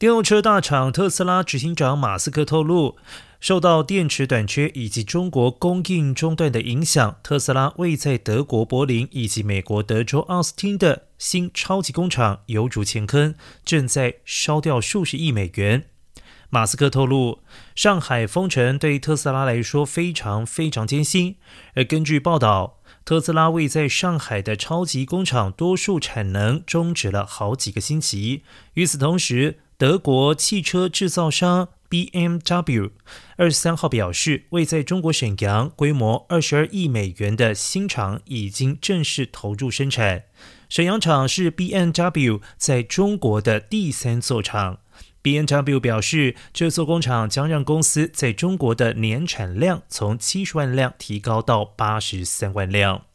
电动车大厂特斯拉执行长马斯克透露，受到电池短缺以及中国供应中断的影响，特斯拉位在德国柏林以及美国德州奥斯汀的新超级工厂犹如前坑，正在烧掉数十亿美元。马斯克透露，上海封城对特斯拉来说非常非常艰辛，而根据报道。特斯拉位在上海的超级工厂，多数产能终止了好几个星期。与此同时，德国汽车制造商 BMW 二十三号表示，位在中国沈阳、规模二十二亿美元的新厂已经正式投入生产。沈阳厂是 BMW 在中国的第三座厂。BMW 表示，这座工厂将让公司在中国的年产量从七十万辆提高到八十三万辆。